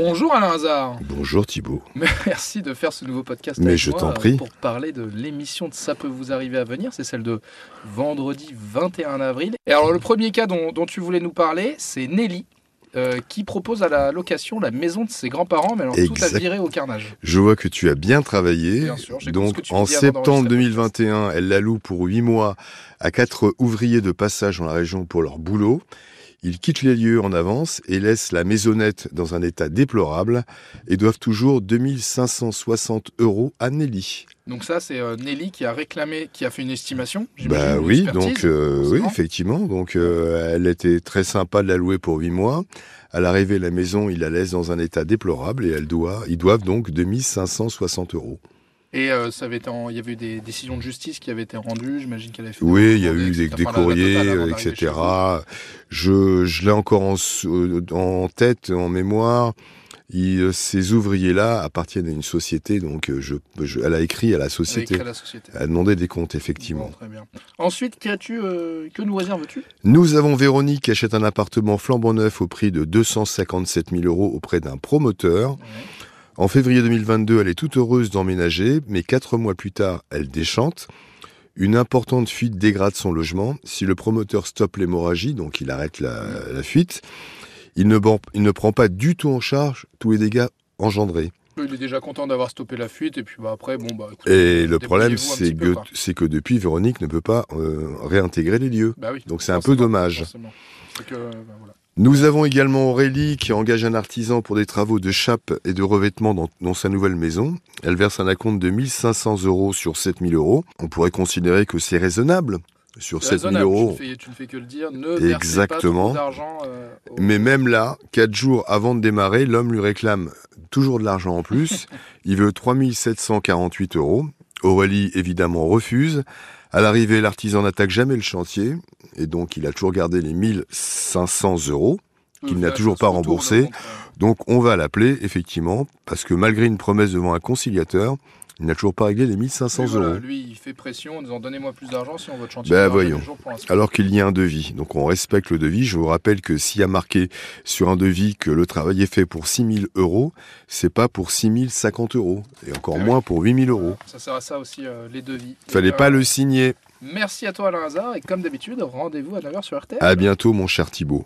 Bonjour Alain Hazard. Bonjour Thibault. Merci de faire ce nouveau podcast. Mais avec je t'en prie. Pour parler de l'émission de Ça peut vous arriver à venir, c'est celle de vendredi 21 avril. Et alors le premier cas dont, dont tu voulais nous parler, c'est Nelly. euh, qui propose à la location la maison de ses grands-parents, mais alors tout Exact. a viré au carnage. Je vois que tu as bien travaillé. Bien sûr, Donc en septembre d'enregistrer le podcast. 2021, elle la loue pour 8 mois à quatre ouvriers de passage dans la région pour leur boulot. Ils quittent les lieux en avance et laissent la maisonnette dans un état déplorable et doivent toujours 2560 euros à Nelly. Donc ça, c'est euh, Nelly qui a réclamé, qui a fait une estimation. Bah oui, donc euh, oui, effectivement. Donc euh, elle était très sympa de la louer pour 8 mois. À l'arrivée de la maison, il la laisse dans un état déplorable et elle doit, ils doivent donc 2560 euros. Et euh, ça avait été en- il y avait eu des décisions de justice qui avaient été rendues. J'imagine qu'elle avait fait. Oui, il y a eu des, courriers, totale euh, etc. Je, je l'ai encore en, en tête, en mémoire. Il- euh, ces ouvriers-là appartiennent à une société, donc euh, je, je- elle a écrit à la Elle a société. écrit à la société. Elle a demandé des comptes, effectivement. Bon, très bien. Ensuite, qu'as-tu, euh, que loisirs veux-tu? Nous avons Véronique qui achète un appartement flambant neuf au prix de 257 000 euros auprès d'un promoteur. En février 2022, elle est toute heureuse d'emménager, mais quatre mois plus tard, elle déchante. Une importante fuite dégrade son logement. Si le promoteur stoppe l'hémorragie, donc il arrête la, la fuite, il ne, ban- il ne prend pas du tout en charge tous les dégâts engendrés. Il est déjà content d'avoir stoppé la fuite et puis bah, après, bon bah. Et le problème, c'est que, quoi. c'est que depuis, Véronique ne peut pas euh, réintégrer les lieux. Bah oui. Donc c'est un peu dommage. que, bah, voilà. Nous avons également Aurélie qui engage un artisan pour des travaux de chape et de revêtement dans, dans sa nouvelle maison. Elle verse un acompte de 1500 euros sur 7000 euros. On pourrait considérer que c'est raisonnable sur C'est 7000 raisonnable, euros. Tu, ne fais, tu ne fais que le dire. Ne versez Exactement. pas trop d'argent. euh, au- Mais même là, quatre jours avant de démarrer, l'homme lui réclame toujours de l'argent en plus. Il veut 3748 euros. Aurélie, évidemment, refuse. À l'arrivée, l'artisan n'attaque jamais le chantier. Et donc, il a toujours gardé les 1500 euros. qu'il n'a toujours pas remboursé. Donc on va l'appeler, effectivement, parce que malgré une promesse devant un conciliateur, il n'a toujours pas réglé les 1500 lui, voilà, euros. Lui, il fait pression en disant donnez-moi plus d'argent si on veut chantier. Ben, voyons. pour. Alors qu'il y a un devis. Donc on respecte le devis. Je vous rappelle que s'il y a marqué sur un devis que le travail est fait pour 6000 euros, c'est pas pour 6050 euros. Et encore Ah oui. moins pour 8000 euros. Ça sert à ça aussi, euh, les devis. Fallait Et, pas euh, le signer. Merci à toi, Alain Hazard. Et comme d'habitude, rendez-vous à 9h sur RTL. À bientôt, mon cher Thibault.